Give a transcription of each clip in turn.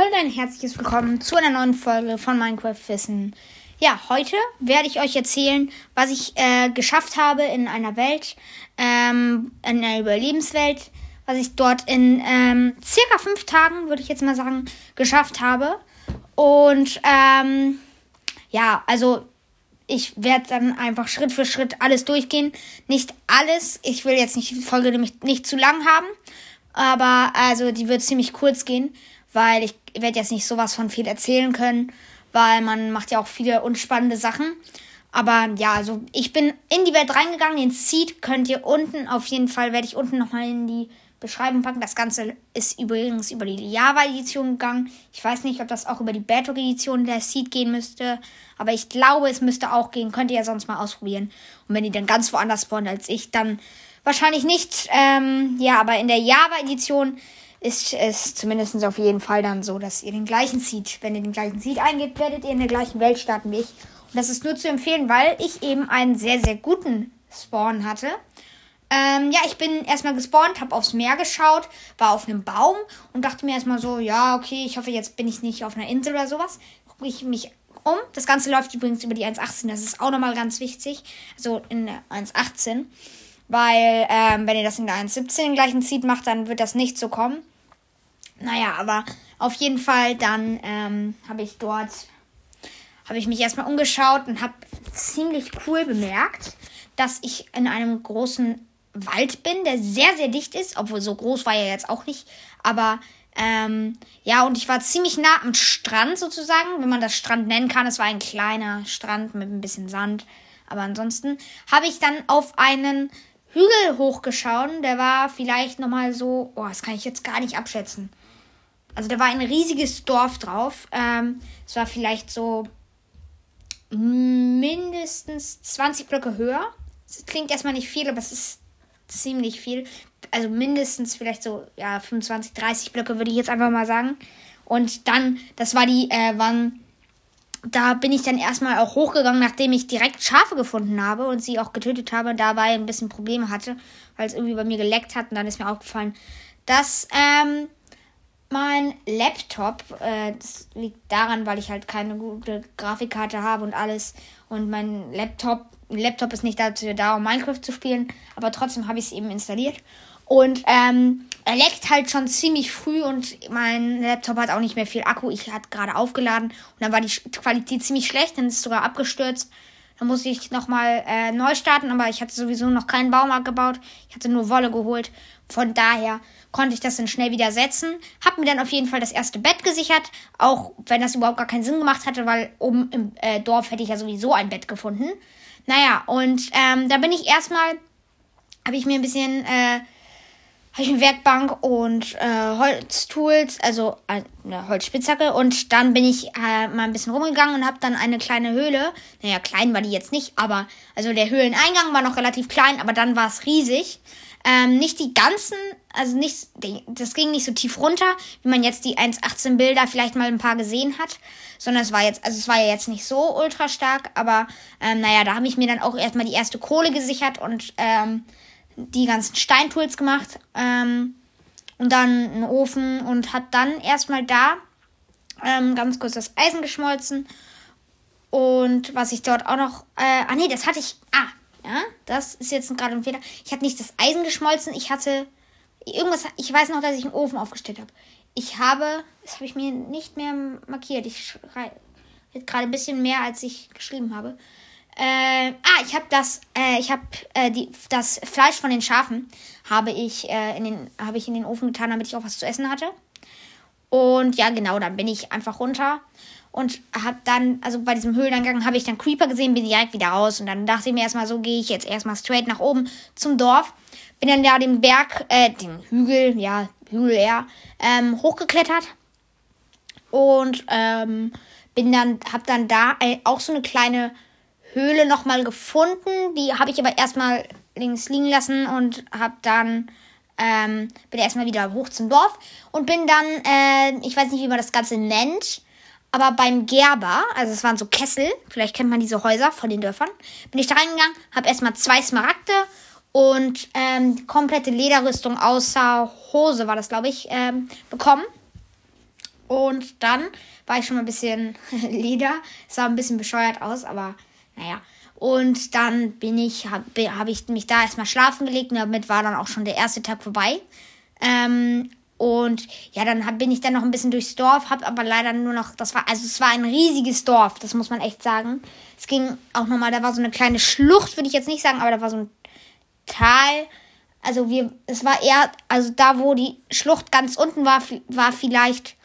Hallo ein herzliches Willkommen zu einer neuen Folge von Minecraft Wissen. Ja, heute werde ich euch erzählen, was ich äh, geschafft habe in einer Welt, ähm, in einer Überlebenswelt, was ich dort in ähm, circa fünf Tagen, würde ich jetzt mal sagen, geschafft habe. Und ähm, ja, also ich werde dann einfach Schritt für Schritt alles durchgehen. Nicht alles. Ich will jetzt nicht die Folge nämlich nicht zu lang haben. Aber also die wird ziemlich kurz gehen, weil ich werde jetzt nicht sowas von viel erzählen können, weil man macht ja auch viele unspannende Sachen. Aber ja, also ich bin in die Welt reingegangen. Den Seed könnt ihr unten auf jeden Fall, werde ich unten nochmal in die Beschreibung packen. Das Ganze ist übrigens über die Java-Edition gegangen. Ich weiß nicht, ob das auch über die Beta-Edition der Seed gehen müsste. Aber ich glaube, es müsste auch gehen. Könnt ihr ja sonst mal ausprobieren. Und wenn ihr dann ganz woanders spawnt als ich, dann wahrscheinlich nicht. Ähm, ja, aber in der Java-Edition ist es zumindest auf jeden Fall dann so, dass ihr den gleichen Seed, wenn ihr den gleichen Seed eingebt, werdet ihr in der gleichen Welt starten wie ich. Und das ist nur zu empfehlen, weil ich eben einen sehr, sehr guten Spawn hatte. Ähm, ja, ich bin erstmal gespawnt, habe aufs Meer geschaut, war auf einem Baum und dachte mir erstmal so, ja, okay, ich hoffe, jetzt bin ich nicht auf einer Insel oder sowas. Gucke ich mich um. Das Ganze läuft übrigens über die 1.18, das ist auch nochmal ganz wichtig. Also in der 1.18. Weil, ähm, wenn ihr das in der 1.17 gleichen Seed macht, dann wird das nicht so kommen. Naja, aber auf jeden Fall, dann ähm, habe ich dort, habe ich mich erstmal umgeschaut und habe ziemlich cool bemerkt, dass ich in einem großen Wald bin, der sehr, sehr dicht ist, obwohl so groß war er jetzt auch nicht. Aber ähm, ja, und ich war ziemlich nah am Strand sozusagen, wenn man das Strand nennen kann. Es war ein kleiner Strand mit ein bisschen Sand. Aber ansonsten habe ich dann auf einen Hügel hochgeschaut. Der war vielleicht nochmal so, oh, das kann ich jetzt gar nicht abschätzen. Also da war ein riesiges Dorf drauf. Ähm, es war vielleicht so mindestens 20 Blöcke höher. Das klingt erstmal nicht viel, aber es ist ziemlich viel. Also mindestens vielleicht so, ja, 25, 30 Blöcke würde ich jetzt einfach mal sagen. Und dann, das war die, äh, wann, da bin ich dann erstmal auch hochgegangen, nachdem ich direkt Schafe gefunden habe und sie auch getötet habe und dabei ein bisschen Probleme hatte, weil es irgendwie bei mir geleckt hat. Und dann ist mir aufgefallen, dass ähm, mein Laptop, äh, das liegt daran, weil ich halt keine gute Grafikkarte habe und alles. Und mein Laptop Laptop ist nicht dazu da, um Minecraft zu spielen, aber trotzdem habe ich es eben installiert. Und ähm, er leckt halt schon ziemlich früh und mein Laptop hat auch nicht mehr viel Akku. Ich hatte gerade aufgeladen und dann war die Qualität ziemlich schlecht, dann ist es sogar abgestürzt. Dann musste ich nochmal äh, neu starten, aber ich hatte sowieso noch keinen Baumarkt gebaut. Ich hatte nur Wolle geholt. Von daher konnte ich das dann schnell wieder setzen. Hab mir dann auf jeden Fall das erste Bett gesichert, auch wenn das überhaupt gar keinen Sinn gemacht hatte, weil oben im äh, Dorf hätte ich ja sowieso ein Bett gefunden. Naja, und ähm, da bin ich erstmal, habe ich mir ein bisschen, äh, habe ich eine Werkbank und äh, Holztools, also äh, eine Holzspitzhacke. Und dann bin ich äh, mal ein bisschen rumgegangen und habe dann eine kleine Höhle, naja, klein war die jetzt nicht, aber also der Höhleneingang war noch relativ klein, aber dann war es riesig. Ähm, nicht die ganzen, also nicht, das ging nicht so tief runter, wie man jetzt die 1.18 Bilder vielleicht mal ein paar gesehen hat, sondern es war jetzt, also es war ja jetzt nicht so ultra stark, aber ähm, naja, da habe ich mir dann auch erstmal die erste Kohle gesichert und ähm, die ganzen Steintools gemacht ähm, und dann einen Ofen und hat dann erstmal da ähm, ganz kurz das Eisen geschmolzen und was ich dort auch noch, äh, ah nee, das hatte ich, ah, ja, das ist jetzt gerade ein Fehler. Ich hatte nicht das Eisen geschmolzen, ich hatte irgendwas, ich weiß noch, dass ich einen Ofen aufgestellt habe. Ich habe, das habe ich mir nicht mehr markiert. Ich schreibe gerade ein bisschen mehr, als ich geschrieben habe. Äh, ah, ich habe das, äh, ich habe äh, die, das Fleisch von den Schafen habe ich äh, in den, habe ich in den Ofen getan, damit ich auch was zu essen hatte. Und ja, genau, dann bin ich einfach runter und habe dann, also bei diesem Höhleneingang habe ich dann Creeper gesehen, bin direkt wieder raus und dann dachte ich mir erstmal so, gehe ich jetzt erstmal straight nach oben zum Dorf. Bin dann da den Berg, äh, den Hügel, ja, Hügel eher, ähm, hochgeklettert und ähm, bin dann, hab dann da auch so eine kleine Höhle nochmal gefunden. Die habe ich aber erstmal links liegen lassen und habe dann ähm, bin erstmal wieder hoch zum Dorf und bin dann, äh, ich weiß nicht, wie man das Ganze nennt, aber beim Gerber, also es waren so Kessel, vielleicht kennt man diese Häuser von den Dörfern, bin ich da reingegangen, habe erstmal zwei Smaragde und ähm, komplette Lederrüstung außer Hose war das, glaube ich, ähm, bekommen. Und dann war ich schon mal ein bisschen Leder. Es sah ein bisschen bescheuert aus, aber naja. Und dann bin ich, habe hab ich mich da erstmal schlafen gelegt und damit war dann auch schon der erste Tag vorbei. Ähm, und ja, dann hab, bin ich dann noch ein bisschen durchs Dorf, habe aber leider nur noch, das war, also es war ein riesiges Dorf, das muss man echt sagen. Es ging auch nochmal, da war so eine kleine Schlucht, würde ich jetzt nicht sagen, aber da war so ein Tal. Also wir, es war eher, also da, wo die Schlucht ganz unten war, war vielleicht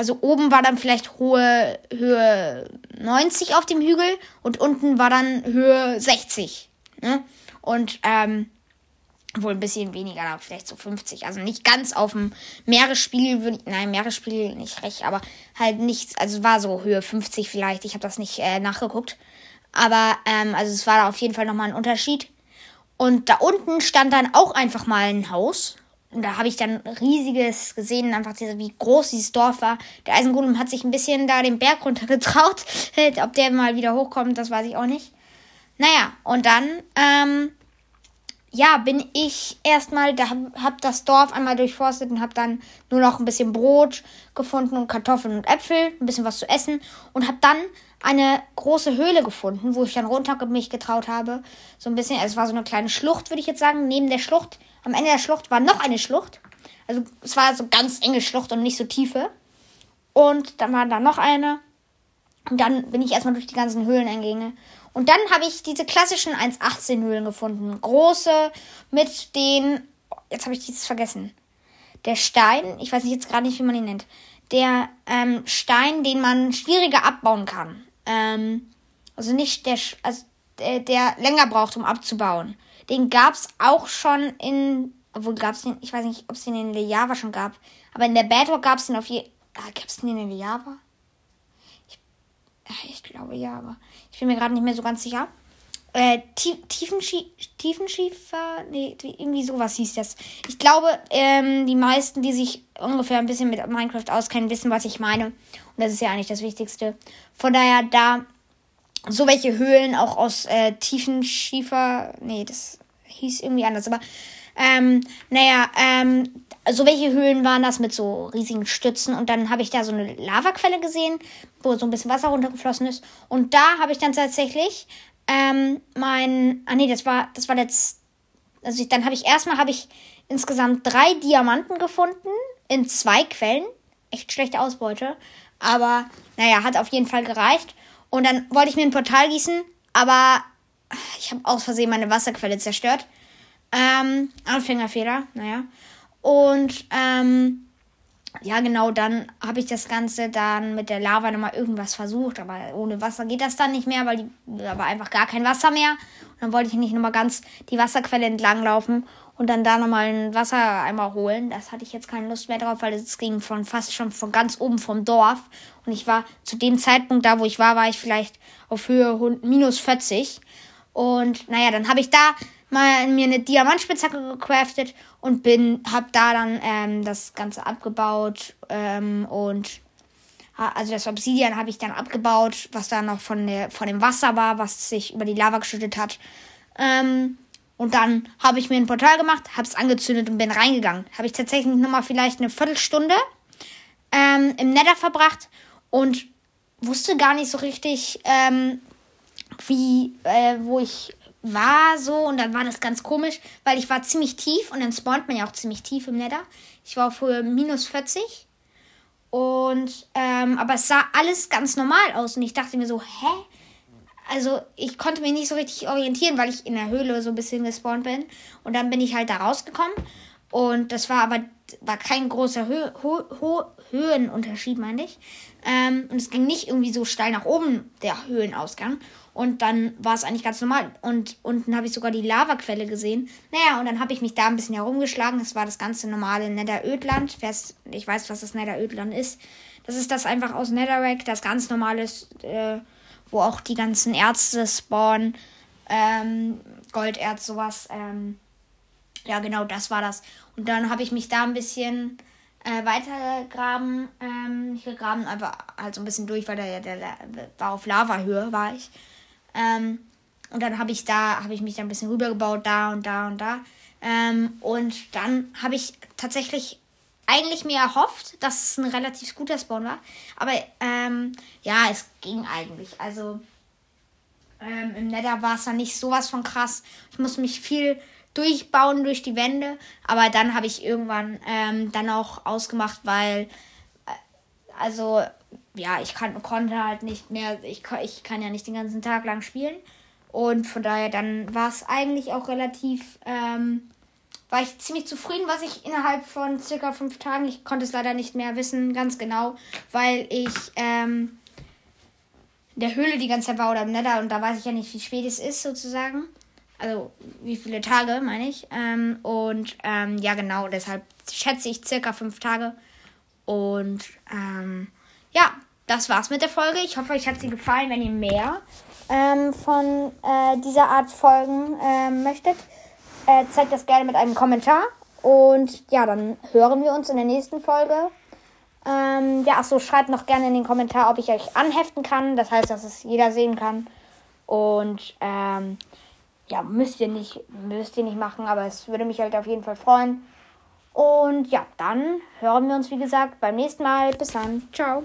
also oben war dann vielleicht hohe Höhe 90 auf dem Hügel und unten war dann Höhe 60. Ne? Und ähm, wohl ein bisschen weniger, vielleicht so 50. Also nicht ganz auf dem Meeresspiegel, würde nein, Meeresspiegel nicht recht, aber halt nichts, also war so Höhe 50 vielleicht. Ich habe das nicht äh, nachgeguckt. Aber ähm, also es war auf jeden Fall nochmal ein Unterschied. Und da unten stand dann auch einfach mal ein Haus. Und da habe ich dann riesiges gesehen, einfach diese, wie groß dieses Dorf war. Der Eisengolem hat sich ein bisschen da den Berg runtergetraut. Ob der mal wieder hochkommt, das weiß ich auch nicht. Naja, und dann, ähm, ja, bin ich erstmal, da hab das Dorf einmal durchforstet und hab dann nur noch ein bisschen Brot gefunden und Kartoffeln und Äpfel, ein bisschen was zu essen und hab dann eine große Höhle gefunden, wo ich dann runter mich getraut habe. So ein bisschen, es war so eine kleine Schlucht, würde ich jetzt sagen. Neben der Schlucht am Ende der Schlucht war noch eine Schlucht. Also es war so ganz enge Schlucht und nicht so tiefe. Und dann war da noch eine. Und dann bin ich erstmal durch die ganzen Höhleneingänge. Und dann habe ich diese klassischen 1,18 Höhlen gefunden. Große mit den. Jetzt habe ich dieses vergessen. Der Stein, ich weiß jetzt gerade nicht, wie man ihn nennt. Der ähm, Stein, den man schwieriger abbauen kann. Ähm, also nicht der, also der, der länger braucht, um abzubauen. Den gab es auch schon in. Obwohl gab es den. Ich weiß nicht, ob es den in der Java schon gab. Aber in der Bedrock gab es den auf je. Ah, gab es den in der Java? Ich, ich glaube ja, aber ich bin mir gerade nicht mehr so ganz sicher. Äh, Tiefenschie Tiefenschiefer? Nee, irgendwie sowas hieß das. Ich glaube, ähm, die meisten, die sich ungefähr ein bisschen mit Minecraft auskennen, wissen, was ich meine. Und das ist ja eigentlich das Wichtigste. Von daher, da so welche Höhlen auch aus äh, Tiefenschiefer. Nee, das hieß irgendwie anders, aber ähm, naja, ähm, so welche Höhlen waren das mit so riesigen Stützen und dann habe ich da so eine Lavaquelle gesehen, wo so ein bisschen Wasser runtergeflossen ist und da habe ich dann tatsächlich ähm, mein, ah nee, das war, das war jetzt, also ich, dann habe ich erstmal habe ich insgesamt drei Diamanten gefunden in zwei Quellen, echt schlechte Ausbeute, aber naja, hat auf jeden Fall gereicht und dann wollte ich mir ein Portal gießen, aber ich habe aus Versehen meine Wasserquelle zerstört. Ähm, Anfängerfehler, naja. Und ähm, ja, genau, dann habe ich das Ganze dann mit der Lava nochmal irgendwas versucht, aber ohne Wasser geht das dann nicht mehr, weil da war einfach gar kein Wasser mehr. Und dann wollte ich nicht nochmal ganz die Wasserquelle entlang laufen und dann da nochmal ein Wassereimer holen. Das hatte ich jetzt keine Lust mehr drauf, weil es ging von fast schon von ganz oben vom Dorf. Und ich war zu dem Zeitpunkt da, wo ich war, war ich vielleicht auf Höhe minus 40. Und naja, dann habe ich da mal mir eine Diamantspitzhacke gecraftet und bin, hab da dann ähm, das Ganze abgebaut ähm, und also das Obsidian habe ich dann abgebaut, was da noch von, der, von dem Wasser war, was sich über die Lava geschüttet hat. Ähm, und dann habe ich mir ein Portal gemacht, habe es angezündet und bin reingegangen. Habe ich tatsächlich nochmal vielleicht eine Viertelstunde ähm, im Nether verbracht und wusste gar nicht so richtig, ähm, wie, äh, wo ich war so und dann war das ganz komisch, weil ich war ziemlich tief und dann spawnt man ja auch ziemlich tief im Nether. Ich war auf minus 40 und ähm, aber es sah alles ganz normal aus und ich dachte mir so, hä? Also ich konnte mich nicht so richtig orientieren, weil ich in der Höhle so ein bisschen gespawnt bin und dann bin ich halt da rausgekommen und das war aber war kein großer Hö Ho Ho Höhenunterschied, meine ich. Ähm, und es ging nicht irgendwie so steil nach oben, der Höhlenausgang. Und dann war es eigentlich ganz normal. Und unten habe ich sogar die Lavaquelle gesehen. Naja, und dann habe ich mich da ein bisschen herumgeschlagen. Das war das ganze normale Netherödland. Ich weiß, was das Netherödland ist. Das ist das einfach aus Netherrack, das ganz normale, äh, wo auch die ganzen Ärzte spawnen. Ähm, Golderz, sowas. Ähm, ja, genau, das war das. Und dann habe ich mich da ein bisschen äh, weitergegraben. Ähm, nicht gegraben, aber halt so ein bisschen durch, weil der, der, der war auf Lavahöhe, war ich. Ähm, und dann habe ich da, habe ich mich da ein bisschen rübergebaut, da und da und da. Ähm, und dann habe ich tatsächlich eigentlich mir erhofft, dass es ein relativ guter Spawn war. Aber ähm, ja, es ging eigentlich. Also ähm, im Nether war es dann nicht sowas von krass. Ich musste mich viel durchbauen durch die Wände. Aber dann habe ich irgendwann ähm, dann auch ausgemacht, weil also ja, ich kann, konnte halt nicht mehr, ich, ich kann ja nicht den ganzen Tag lang spielen. Und von daher dann war es eigentlich auch relativ, ähm, war ich ziemlich zufrieden, was ich innerhalb von circa fünf Tagen, ich konnte es leider nicht mehr wissen, ganz genau, weil ich ähm, in der Höhle die ganze Zeit war oder im Nether und da weiß ich ja nicht, wie spät es ist sozusagen. Also wie viele Tage, meine ich. Ähm, und ähm, ja, genau, deshalb schätze ich circa fünf Tage. Und ähm, ja, das war's mit der Folge. Ich hoffe, euch hat sie gefallen. Wenn ihr mehr ähm, von äh, dieser Art Folgen äh, möchtet, äh, zeigt das gerne mit einem Kommentar. Und ja, dann hören wir uns in der nächsten Folge. Ähm, ja, achso, schreibt noch gerne in den Kommentar, ob ich euch anheften kann. Das heißt, dass es jeder sehen kann. Und ähm, ja, müsst ihr nicht, müsst ihr nicht machen, aber es würde mich halt auf jeden Fall freuen. Und ja, dann hören wir uns, wie gesagt, beim nächsten Mal. Bis dann. Ciao.